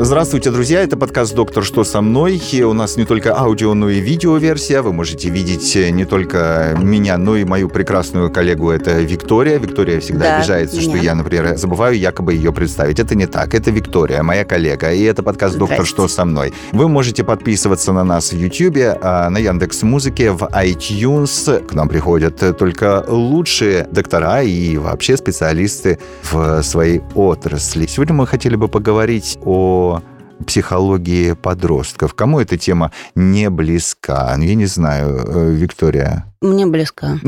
Здравствуйте, друзья! Это подкаст «Доктор, что со мной?». И у нас не только аудио, но и видеоверсия. Вы можете видеть не только меня, но и мою прекрасную коллегу. Это Виктория. Виктория всегда Да, обижается, что меня. я, например, забываю якобы ее представить. Это не так. Это Виктория, моя коллега. И это подкаст «Доктор, что со мной?». Вы можете подписываться на нас в YouTube, а на Яндекс Музыке, в iTunes. К нам приходят только лучшие доктора и вообще специалисты в своей отрасли. Сегодня мы хотели бы поговорить о психологии подростков. Кому эта тема не близка? Ну, Я не знаю, э, Виктория. Мне близко.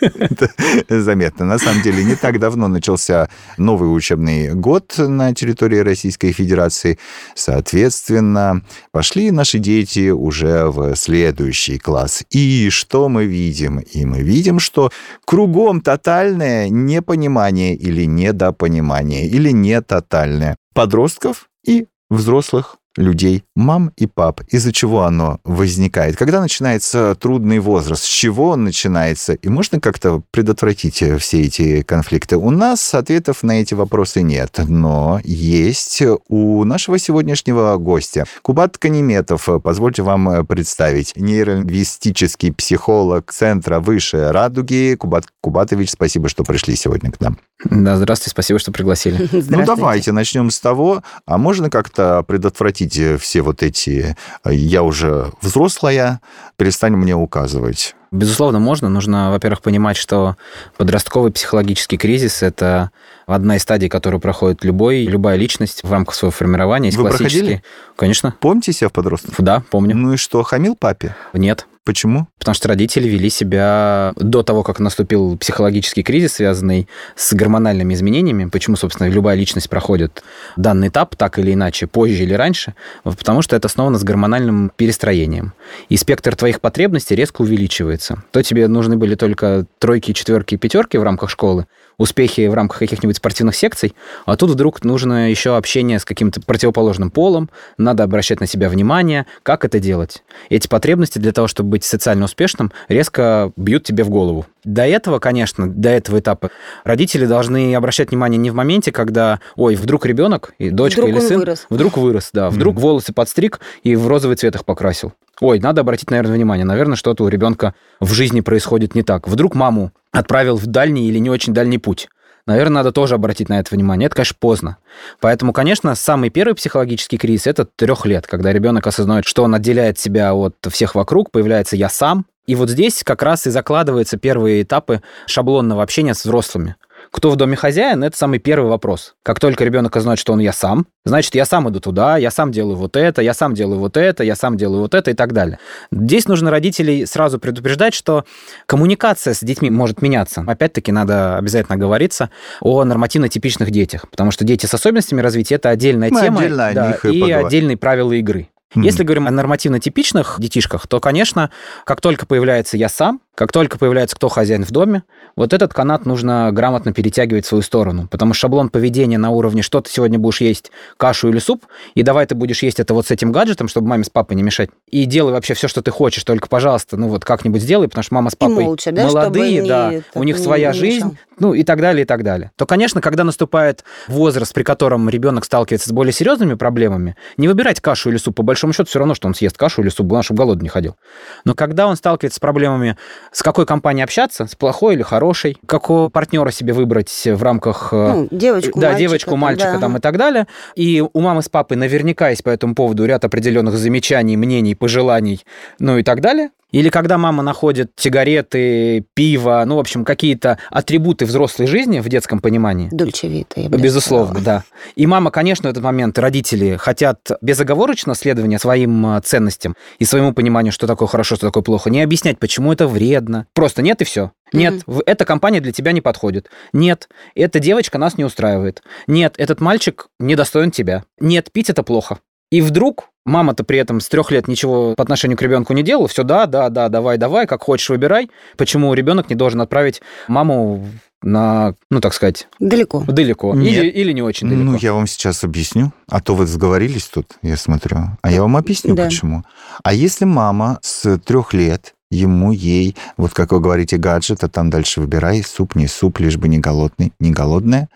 Это заметно. На самом деле, не так давно начался новый учебный год на территории Российской Федерации. Соответственно, пошли наши дети уже в следующий класс. И что мы видим? И мы видим, что кругом тотальное непонимание или недопонимание, или не тотальное подростков и взрослых людей, мам и пап. Из-за чего оно возникает? Когда начинается трудный возраст? С чего он начинается? И можно как-то предотвратить э, все эти конфликты? У нас ответов на эти вопросы нет, но есть у нашего сегодняшнего гостя. Кубат Канеметов, позвольте вам э, представить, нейролингвистический психолог Центра Выше Радуги. Кубат Кубатович, спасибо, что пришли сегодня к нам. Да, здравствуйте, спасибо, что пригласили. Ну, давайте начнем с того, а можно как-то предотвратить э, все вот эти э, «я уже взрослая, перестань мне указывать». Безусловно, можно. Нужно, во-первых, понимать, что подростковый психологический кризис – это одна из стадий, которую проходит любой, любая личность в рамках своего формирования. Есть Вы классические- проходили? Конечно. Помните себя в подростках? Да, помню. Ну и что, хамил папе? Нет. Почему? Потому что родители вели себя до того, как наступил психологический кризис, связанный с гормональными изменениями. Почему, собственно, любая личность проходит данный этап так или иначе, позже или раньше? Потому что это основано с гормональным перестроением. И спектр твоих потребностей резко увеличивается. То тебе нужны были только тройки, четверки и пятерки в рамках школы, успехи в рамках каких-нибудь спортивных секций, а тут вдруг нужно еще общение с каким-то противоположным полом, надо обращать на себя внимание, как это делать. Эти потребности для того, чтобы быть социально успешным, резко бьют тебе в голову. До этого, конечно, до этого этапа родители должны обращать внимание не в моменте, когда, ой, вдруг ребенок, и дочка Вдруг или сын, вырос. вдруг вырос, да, вдруг волосы подстриг и в розовый цвет их покрасил. Ой, надо обратить, наверное, внимание. Наверное, что-то у ребенка в жизни происходит не так. Вдруг маму отправил в дальний или не очень дальний путь. Наверное, надо тоже обратить на это внимание. Это, конечно, поздно. Поэтому, конечно, самый первый психологический кризис это трех лет, когда ребенок осознает, что он отделяет себя от всех вокруг, появляется я сам. И вот здесь как раз и закладываются первые этапы шаблонного общения с взрослыми. Кто в доме хозяин, это самый первый вопрос. Как только ребенок осознает, что он я сам, значит, я сам иду туда, я сам делаю вот это, я сам делаю вот это, я сам делаю вот это и так далее. Здесь нужно родителей сразу предупреждать, что коммуникация с детьми может меняться. Опять-таки, надо обязательно говориться о нормативно-типичных детях, потому что дети с особенностями развития – это отдельная Мы тема отдельно да, и поговорим. отдельные правила игры. Мгм. Если говорим о нормативно-типичных детишках, то, конечно, как только появляется я сам, как только появляется кто хозяин в доме, вот этот канат нужно грамотно перетягивать в свою сторону. Потому что шаблон поведения на уровне, что ты сегодня будешь есть, кашу или суп, и давай ты будешь есть это вот с этим гаджетом, чтобы маме с папой не мешать. И делай вообще все, что ты хочешь, только, пожалуйста, ну вот как-нибудь сделай, потому что мама с папой молча, да, молодые, чтобы не- да, так у них не- своя не жизнь, мешал. Ну и так далее, и так далее. То, конечно, когда наступает возраст, при котором ребенок сталкивается с более серьезными проблемами, не выбирать кашу или суп, по большому счету, все равно, что он съест кашу или суп, главное, чтобы голодный не ходил. Но когда он сталкивается с проблемами, с какой компанией общаться, с плохой или хорошей, какого партнера себе выбрать в рамках... э, Ну, девочку, да, мальчика девочку, мальчика да. там и так далее. И у мамы с папой наверняка есть по этому поводу ряд определенных замечаний, мнений, пожеланий, ну и так далее. Или когда мама находит сигареты, пиво, ну, в общем, какие-то атрибуты взрослой жизни в детском понимании. Дольче Вита, я бы Безусловно, сказала. да. И мама, конечно, в этот момент родители хотят безоговорочно следования своим э, ценностям и своему пониманию, что такое хорошо, что такое плохо, не объяснять, почему это вредно. Просто нет и все. Нет, в- эта компания для тебя не подходит. Нет, эта девочка нас не устраивает. Нет, этот мальчик недостоин тебя. Нет, пить это плохо. И вдруг мама-то при этом с трех лет ничего по отношению к ребенку не делала, все да, да, да, давай, давай, как хочешь, выбирай. Почему ребенок не должен отправить маму на, ну, так сказать, Далеко. далеко. Нет. Или, или не очень далеко. Ну, я вам сейчас объясню. А то вы сговорились тут, я смотрю. А я вам объясню, Да. почему. А если мама с трех лет ему, ей, вот как вы говорите, гаджет, а там дальше выбирай, суп, не суп, лишь бы не голодный, не голодная.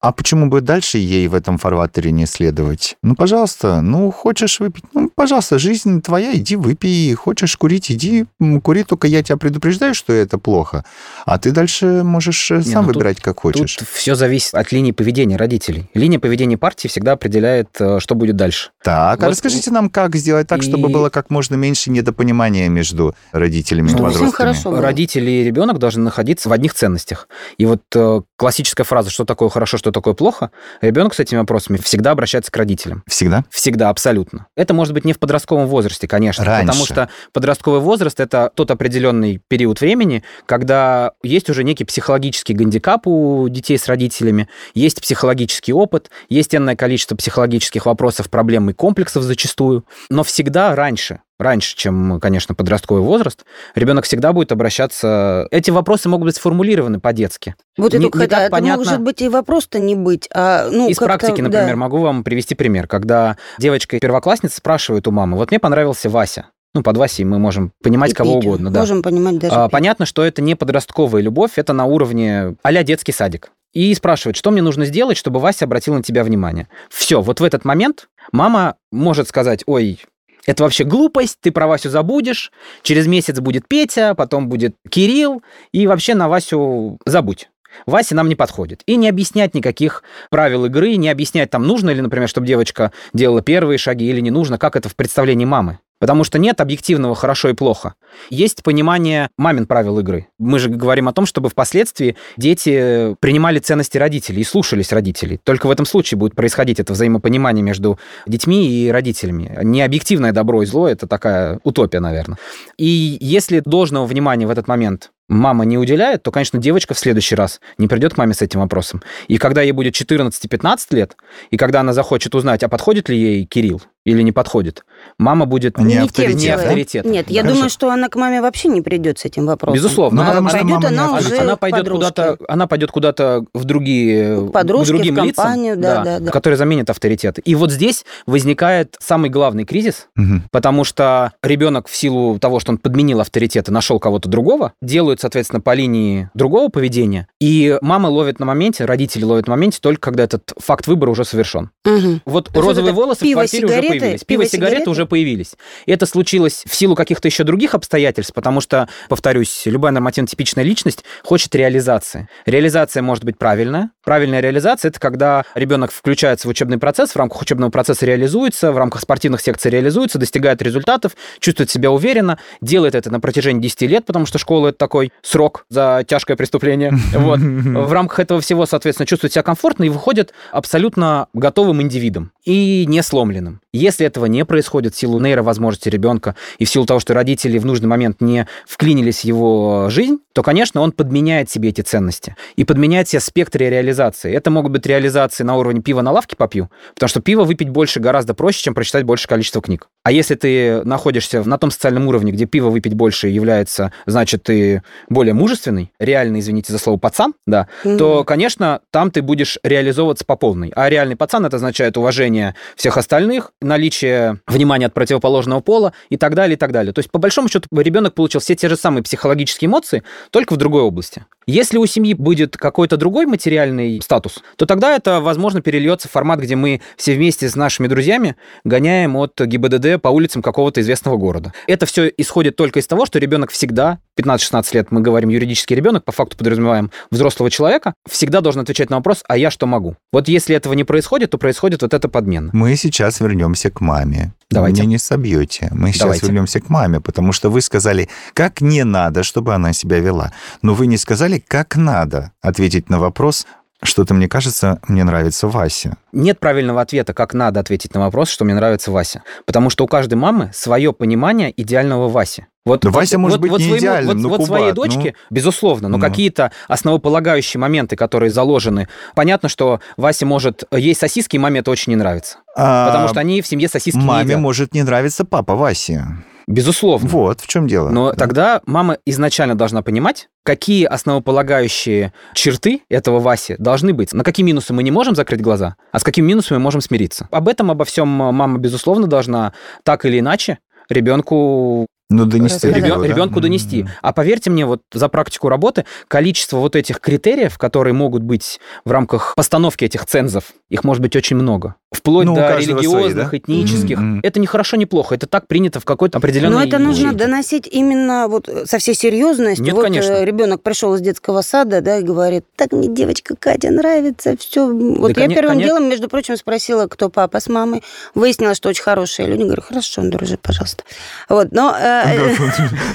А почему бы дальше ей в этом фарватере не следовать? Ну, пожалуйста, ну, хочешь выпить, ну, пожалуйста, жизнь твоя, иди выпей. Хочешь курить, иди кури, только я тебя предупреждаю, что это плохо. А ты дальше можешь э, сам ну тут- выбирать, как хочешь. Тут все зависит от линии поведения родителей. Линия поведения партии всегда определяет, э, что будет дальше. Так, а Вот- расскажите нам, как сделать так, чтобы И- было как можно меньше недопонимания между родителями и Чтобы всем подростками. хорошо было. Родители и ребенок должны находиться в одних ценностях. И вот э, классическая фраза «что такое хорошо, что такое плохо», ребенок с этими вопросами всегда обращается к родителям. Всегда? Всегда, абсолютно. Это может быть не в подростковом возрасте, конечно, Раньше. потому что подростковый возраст это тот определенный период времени, когда есть уже некий психологический гандикап у детей с родителями, есть психологический опыт, есть энное количество психологических вопросов, проблем и комплексов зачастую, но всегда раньше, раньше, чем, конечно, подростковый возраст, ребенок всегда будет обращаться... Эти вопросы могут быть сформулированы по-детски. Вот Не- это, не так это понятно. может быть и вопрос-то не быть, а ну Из практики, да. например, могу вам привести пример, когда девочка-первоклассница спрашивает у мамы, вот мне понравился Вася. Ну, под Васей мы можем понимать И кого Петю. угодно, да. Можем понимать даже. А, понятно, что это не подростковая любовь, это на уровне а детский садик. И спрашивает, что мне нужно сделать, чтобы Вася обратил на тебя внимание. Все, вот в этот момент мама может сказать, ой, это вообще глупость, ты про Васю забудешь, через месяц будет Петя, потом будет Кирилл, и вообще на Васю забудь. Вася нам не подходит. И не объяснять никаких правил игры, не объяснять, там, нужно ли, например, чтобы девочка делала первые шаги или не нужно, как это в представлении мамы. Потому что нет объективного хорошо и плохо. Есть понимание мамин правил игры. Мы же говорим о том, чтобы впоследствии дети принимали ценности родителей и слушались родителей. Только в этом случае будет происходить это взаимопонимание между детьми и родителями. Не объективное добро и зло, это такая утопия, наверное. И если должного внимания в этот момент мама не уделяет, то, конечно, девочка в следующий раз не придет к маме с этим вопросом. И когда ей будет 14-15 лет, и когда она захочет узнать, а подходит ли ей Кирилл или не подходит, мама будет Не тем авторитет, не да? авторитет. Нет, я Хорошо. думаю, что она к маме вообще не придет с этим вопросом. Безусловно. Ну, Она- потому что пойдет мама не она уже она пойдет куда-то, она пойдет куда-то в другие, К подружке, к другим в компанию, лицам, да, да, да. которые заменят авторитет. И вот здесь возникает самый главный кризис, Мгм. потому что ребенок в силу того, что он подменил авторитет и нашел кого-то другого, делают, соответственно, по линии другого поведения, и мама ловит на моменте, родители ловят на моменте только когда этот факт выбора уже совершен. Мгм. Вот То розовые волосы в пиво, квартире уже сигареты, появились. пиво, Пиво, сигареты сигареты? уже появились. И это случилось в силу каких-то еще других обстоятельств, потому что, повторюсь, любая нормативно-типичная личность хочет реализации. Реализация может быть правильная. Правильная реализация – это когда ребенок включается в учебный процесс, в рамках учебного процесса реализуется, в рамках спортивных секций реализуется, достигает результатов, чувствует себя уверенно, делает это на протяжении 10 лет, потому что школа – это такой срок за тяжкое преступление. Вот. В рамках этого всего, соответственно, чувствует себя комфортно и выходит абсолютно готовым индивидом и не сломленным. Если этого не происходит в силу нейровозможности ребенка и в силу того, что родители в нужный момент не вклинились в его жизнь, то, конечно, он подменяет себе эти ценности и подменяет себе спектры реализации. Это могут быть реализации на уровне пива на лавке попью, потому что пиво выпить больше гораздо проще, чем прочитать больше количество книг. А если ты находишься на том социальном уровне, где пиво выпить больше является, значит, ты более мужественный, реально, извините за слово, пацан, да, то, конечно, там ты будешь реализовываться по полной. А реальный пацан это означает уважение всех остальных, наличие внимания от противоположного пола и так далее, и так далее. То есть, по большому счету, ребенок получил все те же самые психологические эмоции, только в другой области. Если у семьи будет какой-то другой материальный статус, то тогда это, возможно, перельется в формат, где мы все вместе с нашими друзьями гоняем от ГИБДД по улицам какого-то известного города. Это все исходит только из того, что ребенок всегда, 15-16 лет мы говорим юридический ребенок, по факту подразумеваем взрослого человека, всегда должен отвечать на вопрос, а я что могу? Вот если этого не происходит, то происходит вот эта подмена. Мы сейчас вернемся к маме. Давайте. Меня не собьете. Мы сейчас Давайте. вернемся к маме, потому что вы сказали, как не надо, чтобы она себя вела. Но вы не сказали, как надо ответить на вопрос, Что-то, мне кажется, мне нравится Вася. Нет правильного ответа, как надо ответить на вопрос, что мне нравится Вася. Потому что у каждой мамы свое понимание идеального Васи. Вот, Да вот- Вася может вот- быть вот не своему- идеальным, вот, но вот своей Кубат, дочке, безусловно, но Ну. какие-то основополагающие моменты, которые заложены. Понятно, что Вася может есть сосиски, и маме это очень не нравится. А Потому что они в семье сосиски не маме едят. может не нравиться папа Васи. Безусловно. Вот в чем дело. Но Да. тогда мама изначально должна понимать, какие основополагающие черты этого Васи должны быть. На какие минусы мы не можем закрыть глаза, а с какими минусами мы можем смириться. Об этом, обо всем мама, безусловно, должна так или иначе ребенку Ну, донести ребен- да? ребенку донести. А поверьте мне, вот за практику работы количество вот этих критериев, которые могут быть в рамках постановки этих цензов, их может быть очень много. Вплоть Ну, до каждого свои, религиозных, да? этнических. Мгм. Это не хорошо, не плохо. Это так принято в какой-то определенной... Но это нужно доносить именно вот со всей серьезностью. Нет, вот конечно. ребенок пришел из детского сада, да, и говорит, так мне девочка Катя нравится, все. Вот я коне- первым коне- делом, между прочим, спросила, кто папа с мамой. Выяснилось, что очень хорошие люди. Говорю, хорошо, дружи, пожалуйста. Вот, но...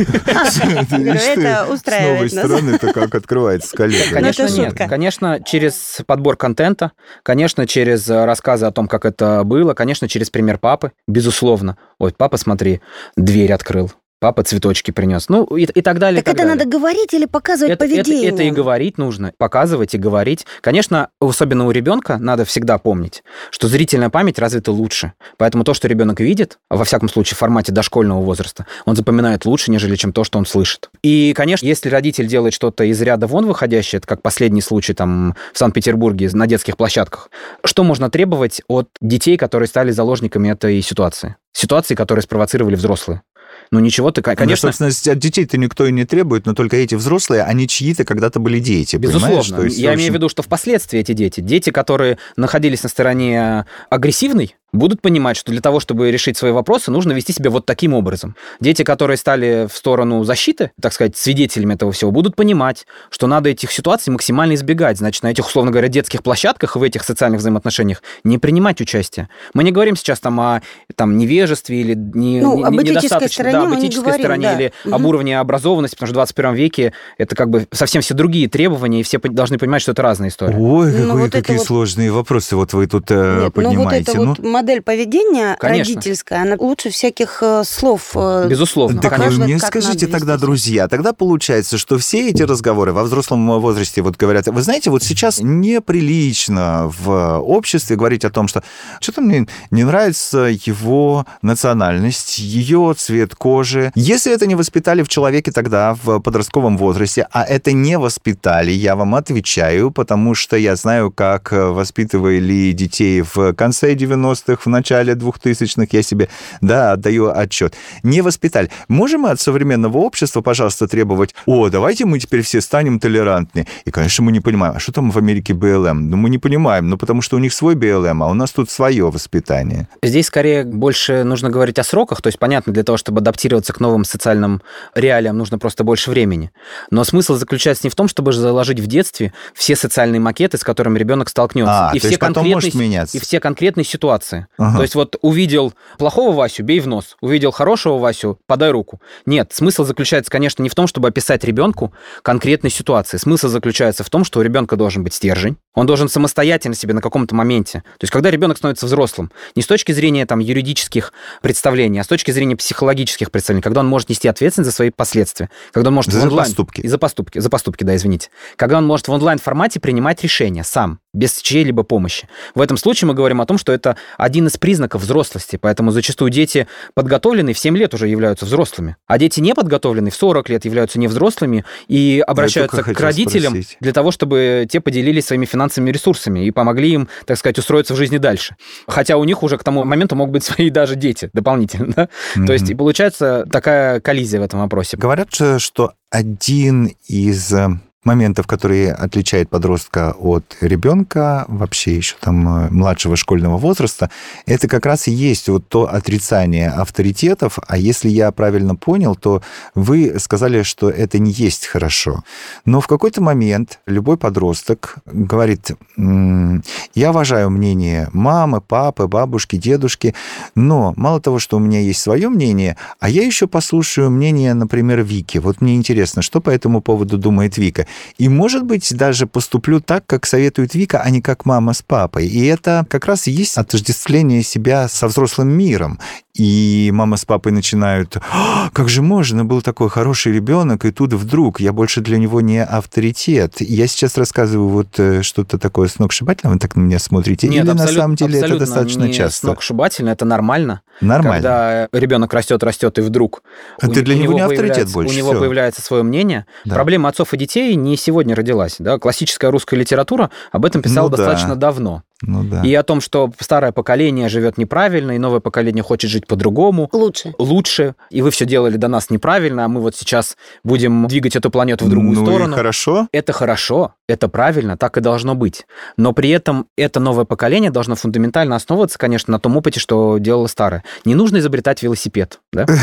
это С устраивает новой нас. стороны это как открывается с коллегой. Конечно, нет. Конечно, через подбор контента, конечно, через э, рассказы о том, как это было, конечно, через пример папы, безусловно. Ой, папа, смотри, дверь открыл, папа цветочки принес. Ну, и, и так далее. и Так это далее. надо говорить или показывать это, это, поведение? это и говорить нужно, показывать и говорить. Конечно, особенно у ребенка надо всегда помнить, что зрительная память развита лучше. Поэтому то, что ребенок видит, во всяком случае в формате дошкольного возраста, он запоминает лучше, нежели чем то, что он слышит. И, конечно, если родитель делает что-то из ряда вон выходящее, это как последний случай там в Санкт-Петербурге на детских площадках, что можно требовать от детей, которые стали заложниками этой ситуации? Ситуации, которые спровоцировали взрослые. Ну ничего, ты, Конечно, конечно, собственно, от детей-то никто и не требует, но только эти взрослые, они чьи-то когда-то были дети, понимаешь? Безусловно. То есть, Я общем, имею в виду, что впоследствии эти дети, дети, которые находились на стороне агрессивной, будут понимать, что для того, чтобы решить свои вопросы, нужно вести себя вот таким образом. Дети, которые стали в сторону защиты, так сказать, свидетелями этого всего, будут понимать, что надо этих ситуаций максимально избегать. Значит, на этих, условно говоря, детских площадках и в этих социальных взаимоотношениях не принимать участие. Мы не говорим сейчас там о там, невежестве или не, Ну, не- об не- этической недостаточно- стороне да, об этической говорим, стороне да. или Мгм. об уровне образованности, потому что в 21 веке это как бы совсем все другие требования, и все должны понимать, что это разная история. Ой, Ну, какие, вот какие вот- сложные вопросы вот вы тут э, Нет, ну вот поднимаете. эта вот модель поведения Конечно. родительская, она лучше всяких э, слов. э, Безусловно. Так вы мне скажите тогда, друзья, тогда получается, что все эти разговоры во взрослом возрасте вот говорят, вы знаете, вот сейчас неприлично в обществе говорить о том, что что-то мне не нравится его национальность, ее цвет кожи. Если это не воспитали в человеке тогда в подростковом возрасте, а это не воспитали, я вам отвечаю, потому что я знаю, как воспитывали детей в конце 90-х, в начале 2000-х, я себе, да, отдаю отчет. Не воспитали. Можем мы от современного общества, пожалуйста, требовать, о, давайте мы теперь все станем толерантны. И, конечно, мы не понимаем, а что там в Америке БЛМ? Ну, мы не понимаем, ну, потому что у них свой БЛМ, а у нас тут свое воспитание. Здесь скорее больше нужно говорить о сроках, то есть понятно, для того, чтобы адаптироваться к новым социальным реалиям, нужно просто больше времени. Но смысл заключается не в том, чтобы заложить в детстве все социальные макеты, с которыми ребенок столкнется, А, и, все конкретные, и все конкретные ситуации. Ага. То есть вот увидел плохого Васю, бей в нос, увидел хорошего Васю, подай руку. Нет, смысл заключается, конечно, не в том, чтобы описать ребенку конкретной ситуации. Смысл заключается в том, что у ребенка должен быть стержень, он должен самостоятельно себе на каком-то моменте. То есть когда ребенок становится взрослым, не с точки зрения там юридических представлений, а с точки зрения психологических представлений, когда он может нести ответственность за свои последствия, когда он может За в онлайн... поступки. И за поступки, за поступки, да, извините. Когда он может в онлайн-формате принимать решения сам, без чьей-либо помощи. В этом случае мы говорим о том, что это один из признаков взрослости, поэтому зачастую дети подготовленные в 7 лет уже являются взрослыми, а дети не подготовленные в 40 лет являются невзрослыми и обращаются только к родителям спросить. для того, чтобы те поделились своими финансовыми ресурсами и помогли им, так сказать, устроиться в жизни дальше. Хотя у них уже к тому моменту могут быть свои даже дети дополнительно. да? То есть и получается такая коллизия в этом вопросе. Говорят, что один из э, моментов, которые отличает подростка от ребенка, вообще еще там э, младшего школьного возраста, это как раз и есть вот то отрицание авторитетов. А если я правильно понял, то вы сказали, что это не есть хорошо. Но в какой-то момент любой подросток говорит, «М, я уважаю мнение мамы, папы, бабушки, дедушки, но мало того, что у меня есть свое мнение, а я еще послушаю мнение, например, Вики. Вот мне интересно, что по этому поводу думает Вика. И, может быть, даже поступлю так, как советует Вика, а не как мама с папой. И это как раз и есть отождествление себя со взрослым миром. И мама с папой начинают, «А, как же можно, был такой хороший ребенок, и тут вдруг я больше для него не авторитет. Я сейчас рассказываю вот э, что-то такое сногсшибательное, вы так на меня смотрите, Нет, или на самом деле это достаточно не часто? сногсшибательно, это нормально. Нормально. Когда ребенок растет, растет, и вдруг А у ты для у него не авторитет больше, У него всё. появляется свое мнение. Да. Проблема отцов и детей не сегодня родилась. Да? Классическая русская литература об этом писала Ну да. достаточно давно. Ну да. И о том, что старое поколение живет неправильно, и новое поколение хочет жить по-другому, Лучше. лучше, и вы все делали до нас неправильно, а мы вот сейчас будем двигать эту планету в другую ну сторону. и хорошо. Это хорошо, это правильно, так и должно быть. Но при этом это новое поколение должно фундаментально основываться, конечно, на том опыте, что делало старое. Не нужно изобретать велосипед. Да?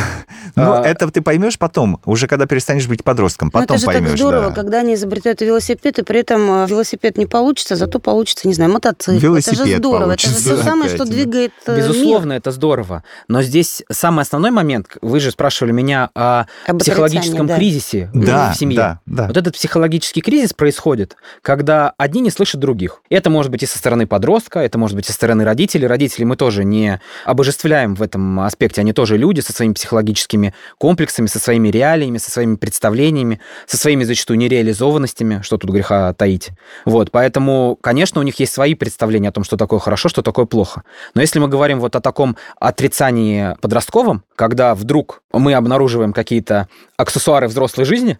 Ну, А- это ты поймешь потом, уже когда перестанешь быть подростком. Ну, Потом это же поймешь, так здорово, да. когда они изобретают велосипед, и при этом э, велосипед не получится, зато получится, не знаю, мотоцикл. это Велосипед же здорово. Это же то самое, что двигает э, мир. Безусловно, это здорово. Но здесь самый основной момент, вы же спрашивали меня о психологическом кризисе в семье. да, да. Вот этот психологический кризис происходит, когда одни не слышат других. Это может быть и со стороны подростка, это может быть и со стороны родителей. Родителей мы тоже не обожествляем в этом аспекте. Они тоже люди со своими психологическими комплексами, со своими реалиями, со своими представлениями, со своими зачастую нереализованностями, что тут греха таить. Вот, поэтому, конечно, у них есть свои представления о том, что такое хорошо, что такое плохо. Но если мы говорим вот о таком отрицании подростковом, когда вдруг мы обнаруживаем какие-то аксессуары взрослой жизни,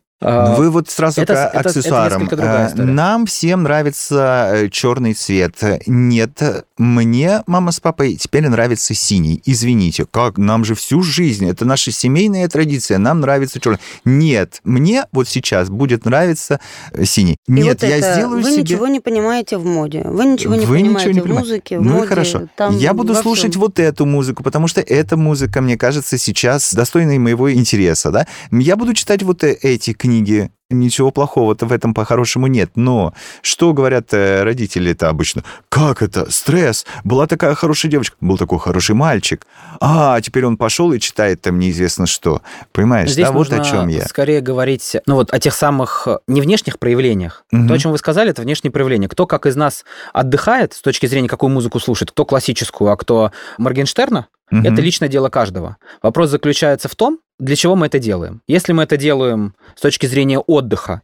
Вы вот сразу это- к это- это аксессуарам. несколько другая Э. Нам всем нравится черный цвет. Нет, мне мама с папой теперь нравится синий. Извините, как нам же всю жизнь, это наша семейная традиция, нам нравится черный. Нет, мне вот сейчас будет нравиться э, синий. И Нет, вот я это, сделаю вы себе... ничего не понимаете в моде, вы ничего не Вы понимаете ничего не в понимаете. музыке, в ну моде. и хорошо. там Я буду во всем. слушать вот эту музыку, потому что эта музыка, мне кажется, сейчас достойной моего интереса. Да? Я буду читать вот э- эти книги книги. Ничего плохого-то в этом по-хорошему нет. Но что говорят э, родители-то обычно? Как это? Стресс. Была такая хорошая девочка, был такой хороший мальчик. А, теперь он пошел и читает там неизвестно что. Понимаешь, Здесь да? Вот о чем я. скорее говорить ну, вот, о тех самых э, не внешних проявлениях. Мгм. То, о чем вы сказали, это внешние проявления. Кто как из нас отдыхает с точки зрения, какую музыку слушает, кто классическую, а кто Моргенштерна, Мгм. это личное дело каждого. Вопрос заключается в том, для чего мы это делаем. Если мы это делаем с точки зрения отдыха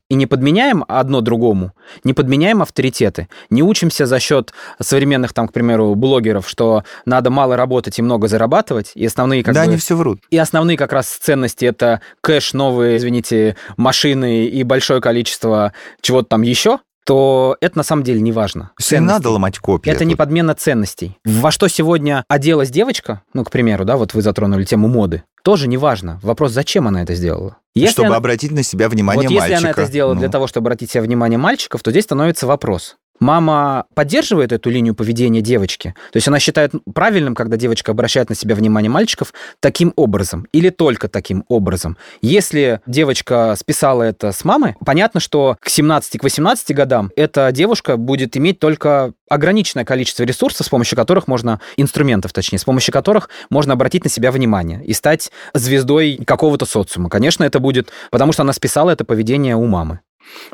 и не подменяем одно другому, не подменяем авторитеты, не учимся за счет современных, там, к примеру, блогеров, что надо мало работать и много зарабатывать, и основные как да, бы... они все врут. И основные как раз ценности это кэш, новые, извините, машины и большое количество чего-то там еще, то это на самом деле не важно. Не надо ломать копья. Это не тут. подмена ценностей. Во что сегодня оделась девочка, ну, к примеру, да, вот вы затронули тему моды, тоже не важно. Вопрос, зачем она это сделала. Если Чтобы она- обратить на себя внимание вот если мальчика. она это сделала для Ну. того, чтобы обратить себе внимание мальчиков, то здесь становится вопрос. Мама поддерживает эту линию поведения девочки? То есть она считает правильным, когда девочка обращает на себя внимание мальчиков таким образом или только таким образом? Если девочка списала это с мамы, понятно, что к 17-18 годам эта девушка будет иметь только ограниченное количество ресурсов, с помощью которых можно, инструментов точнее, с помощью которых можно обратить на себя внимание и стать звездой какого-то социума. Конечно, это будет, потому что она списала это поведение у мамы.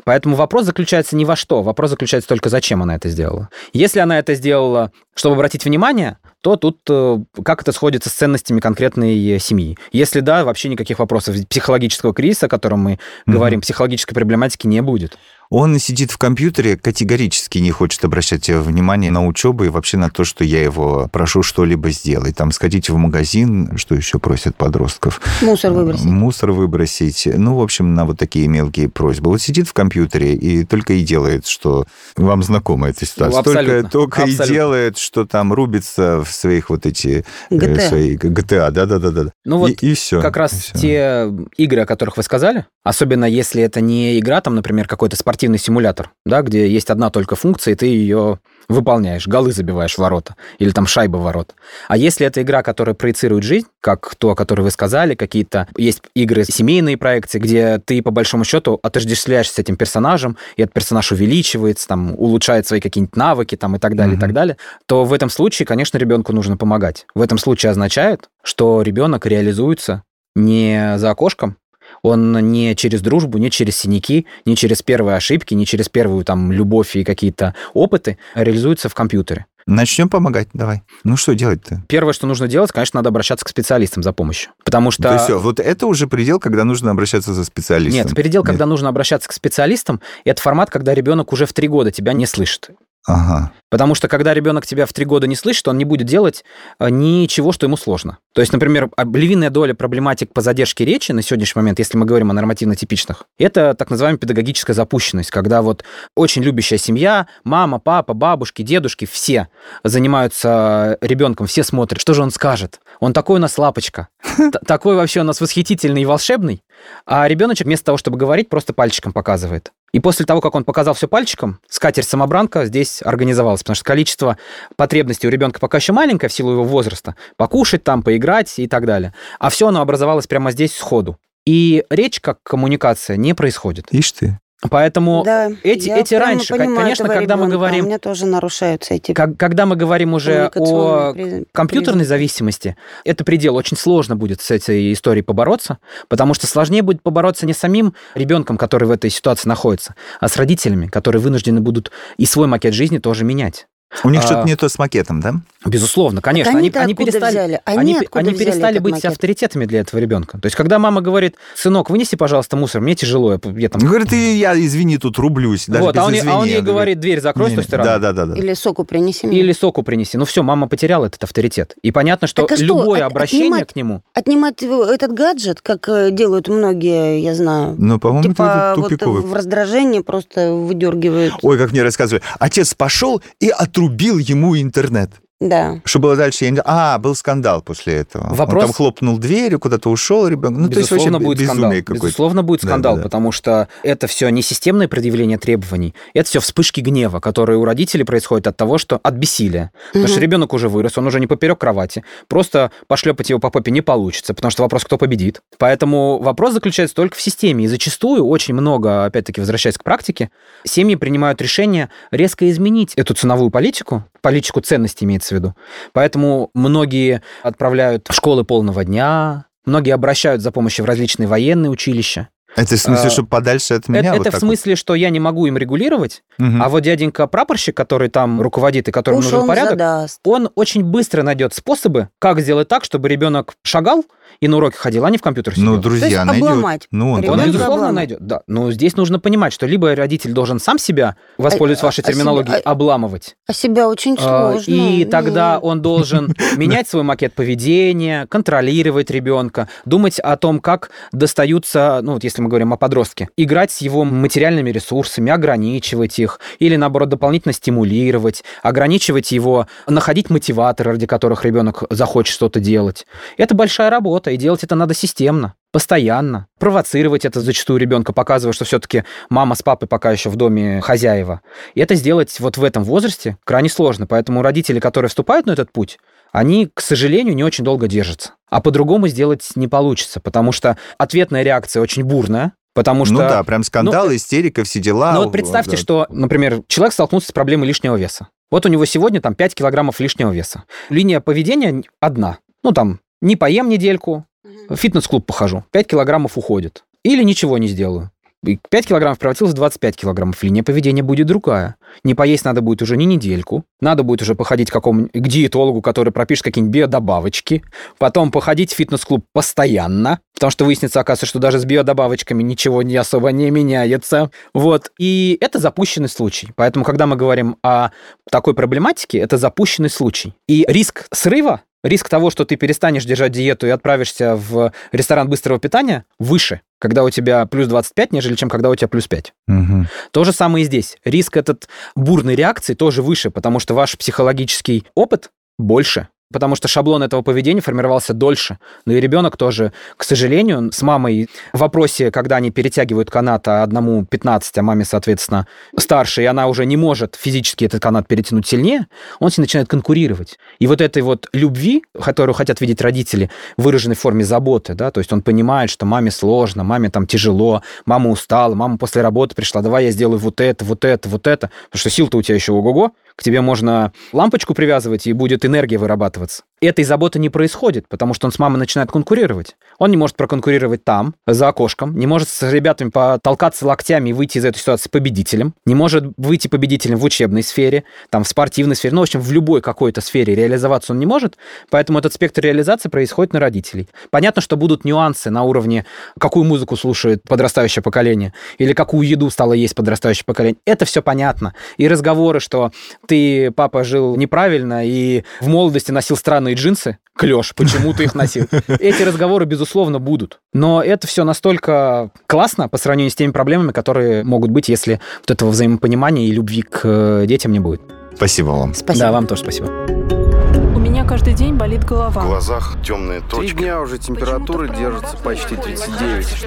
Поэтому вопрос заключается не во что, вопрос заключается только зачем она это сделала. Если она это сделала, чтобы обратить внимание, то тут э, как это сходится с ценностями конкретной семьи. Если да, вообще никаких вопросов психологического кризиса, о котором мы Мгм. говорим, психологической проблематики не будет. Он сидит в компьютере, категорически не хочет обращать внимание на учебу и вообще на то, что я его прошу что-либо сделать. Там сходить в магазин, что еще просят подростков? Мусор выбросить. Мусор выбросить. Ну, в общем, на вот такие мелкие просьбы. Вот сидит в компьютере и только и делает, что вам знакома эта ситуация. Ну, только абсолютно. только и Абсолютно. делает, что там рубится в своих вот эти... э, GTA. Свои GTA, да-да-да. Ну вот и, все. как раз те игры, о которых вы сказали, особенно если это не игра, там, например, какой-то спортивный симулятор, да, где есть одна только функция, и ты ее выполняешь, голы забиваешь в ворота, или там шайбы в ворот. А если это игра, которая проецирует жизнь, как то, о которой вы сказали, какие-то есть игры, семейные проекции, где ты, по большому счету, отождествляешься с этим персонажем, и этот персонаж увеличивается, там, улучшает свои какие-нибудь навыки, там, и так далее, и Мгм. так далее, то в этом случае, конечно, ребенку нужно помогать. В этом случае означает, что ребенок реализуется не за окошком, Он не через дружбу, не через синяки, не через первые ошибки, не через первую там любовь и какие-то опыты реализуется в компьютере. Начнем помогать, давай. Ну что делать-то? Первое, что нужно делать, конечно, надо обращаться к специалистам за помощью. Потому что... Да все, вот это уже предел, когда нужно обращаться за специалистом. Нет, предел, Нет. когда нужно обращаться к специалистам, это формат, когда ребенок уже в три года тебя не слышит. Ага. Потому что когда ребенок тебя в три года не слышит, он не будет делать э, ничего, что ему сложно. То есть, например, львиная доля проблематик по задержке речи на сегодняшний момент, если мы говорим о нормативно-типичных, это так называемая педагогическая запущенность, когда вот очень любящая семья, мама, папа, бабушки, дедушки, все занимаются ребенком, все смотрят, что же он скажет. Он такой у нас лапочка, такой вообще у нас восхитительный и волшебный, а ребеночек вместо того, чтобы говорить, просто пальчиком показывает. И после того, как он показал все пальчиком, скатерть-самобранка здесь организовалась, потому что количество потребностей у ребенка пока еще маленькое в силу его возраста. Покушать там, поиграть и так далее. А все оно образовалось прямо здесь сходу. И речь как коммуникация не происходит. Ишь ты. Поэтому да, эти, эти раньше, понимаю, конечно, когда ребенка, мы говорим... У меня тоже нарушаются эти... Как, когда мы говорим уже о компьютерной признаки. зависимости, это предел. Очень сложно будет с этой историей побороться, потому что сложнее будет побороться не самим ребенком, который в этой ситуации находится, а с родителями, которые вынуждены будут и свой макет жизни тоже менять. У них а, что-то не то с макетом, да? Безусловно, конечно. они, они, перестали, взяли? Они, они, они перестали быть макет? авторитетами для этого ребенка. То есть, когда мама говорит, сынок, вынеси, пожалуйста, мусор, мне тяжело. Я, я там... Говорит, и я, извини, тут рублюсь. Даже вот, без а, он, извини, а он ей говорит, дверь закрой не, с той стороны. Да, да, да, да. Или соку принеси мне. Или соку принеси. Ну все, мама потеряла этот авторитет. И понятно, что, а что любое от, обращение отнимать, к нему... Отнимать этот гаджет, как э, делают многие, я знаю. Ну, по-моему, типа, это тупиковый. Вот в раздражении просто выдергивают. Ой, как мне рассказывали. Отец пошел и отрубил ему интернет. Да. Что было дальше? Я не... А, был скандал после этого. Вопрос... Он там хлопнул дверью, куда-то ушел ребенок. Ну, Безусловно, то есть вообще будет безумие скандал. Безусловно, будет скандал, да, да, да. потому что это все не системное предъявление требований, это все вспышки гнева, которые у родителей происходят от того, что от бессилия. Угу. Потому что ребенок уже вырос, он уже не поперек кровати. Просто пошлепать его по попе не получится, потому что вопрос, кто победит. Поэтому вопрос заключается только в системе. И зачастую очень много, опять-таки, возвращаясь к практике, семьи принимают решение резко изменить эту ценовую политику, политику ценностей имеется в виду. Поэтому многие отправляют в школы полного дня, многие обращают за помощью в различные военные училища. Это в смысле, а, чтобы подальше от меня? Это, вот это в смысле, вот? что я не могу им регулировать, угу. а вот дяденька прапорщик, который там руководит и которому Уж нужен он порядок, задаст. он очень быстро найдет способы, как сделать так, чтобы ребенок шагал и на уроки ходил, а не в компьютер сидел. Ну, друзья, То есть найдет. обломать. Ну, он, он безусловно, обломать. найдет. Да. Но здесь нужно понимать, что либо родитель должен сам себя, воспользуясь а, вашей а терминологией, себя, обламывать. А себя очень а, сложно. И тогда он должен менять свой макет поведения, контролировать ребенка, думать о том, как достаются, ну, вот если мы говорим о подростке, играть с его материальными ресурсами, ограничивать их, или, наоборот, дополнительно стимулировать, ограничивать его, находить мотиваторы, ради которых ребенок захочет что-то делать. Это большая работа, и делать это надо системно постоянно, провоцировать это зачастую ребенка, показывая, что все-таки мама с папой пока еще в доме хозяева. И это сделать вот в этом возрасте крайне сложно. Поэтому родители, которые вступают на этот путь, они, к сожалению, не очень долго держатся. А по-другому сделать не получится, потому что ответная реакция очень бурная, Потому ну что... Ну да, прям скандал, ну, истерика, все дела. Ну вот представьте, да. что, например, человек столкнулся с проблемой лишнего веса. Вот у него сегодня там 5 килограммов лишнего веса. Линия поведения одна. Ну там, не поем недельку, в фитнес-клуб похожу, 5 килограммов уходит. Или ничего не сделаю. 5 килограммов превратилось в 25 килограммов. Линия поведения будет другая. Не поесть надо будет уже не недельку. Надо будет уже походить к какому к диетологу, который пропишет какие-нибудь биодобавочки. Потом походить в фитнес-клуб постоянно. Потому что выяснится, оказывается, что даже с биодобавочками ничего не особо не меняется. Вот. И это запущенный случай. Поэтому, когда мы говорим о такой проблематике, это запущенный случай. И риск срыва риск того, что ты перестанешь держать диету и отправишься в ресторан быстрого питания, выше, когда у тебя плюс 25, нежели чем когда у тебя плюс 5. Угу. То же самое и здесь. Риск этот бурной реакции тоже выше, потому что ваш психологический опыт больше потому что шаблон этого поведения формировался дольше. Но и ребенок тоже, к сожалению, с мамой в вопросе, когда они перетягивают канат, а одному 15, а маме, соответственно, старше, и она уже не может физически этот канат перетянуть сильнее, он с ней начинает конкурировать. И вот этой вот любви, которую хотят видеть родители, выраженной в форме заботы, да, то есть он понимает, что маме сложно, маме там тяжело, мама устала, мама после работы пришла, давай я сделаю вот это, вот это, вот это, потому что сил-то у тебя еще ого-го, к тебе можно лампочку привязывать, и будет энергия вырабатываться. Этой заботы не происходит, потому что он с мамой начинает конкурировать. Он не может проконкурировать там, за окошком, не может с ребятами потолкаться локтями и выйти из этой ситуации победителем, не может выйти победителем в учебной сфере, там, в спортивной сфере, ну, в общем, в любой какой-то сфере реализоваться он не может, поэтому этот спектр реализации происходит на родителей. Понятно, что будут нюансы на уровне, какую музыку слушает подрастающее поколение, или какую еду стало есть подрастающее поколение. Это все понятно. И разговоры, что ты, папа, жил неправильно и в молодости носил странные джинсы, клеш, почему ты их носил. Эти разговоры, безусловно, будут. Но это все настолько классно по сравнению с теми проблемами, которые могут быть, если вот этого взаимопонимания и любви к э, детям не будет. Спасибо вам. Спасибо. Да, вам тоже спасибо. У меня каждый день болит В голова. глазах темные Три точки. дня уже температура держится почти 39.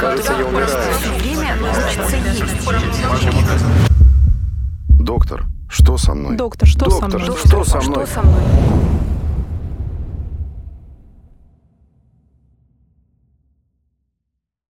Кажется, я умираю. Доктор, что со мной? Доктор, что со Доктор, мной? что со мной? Что со мной?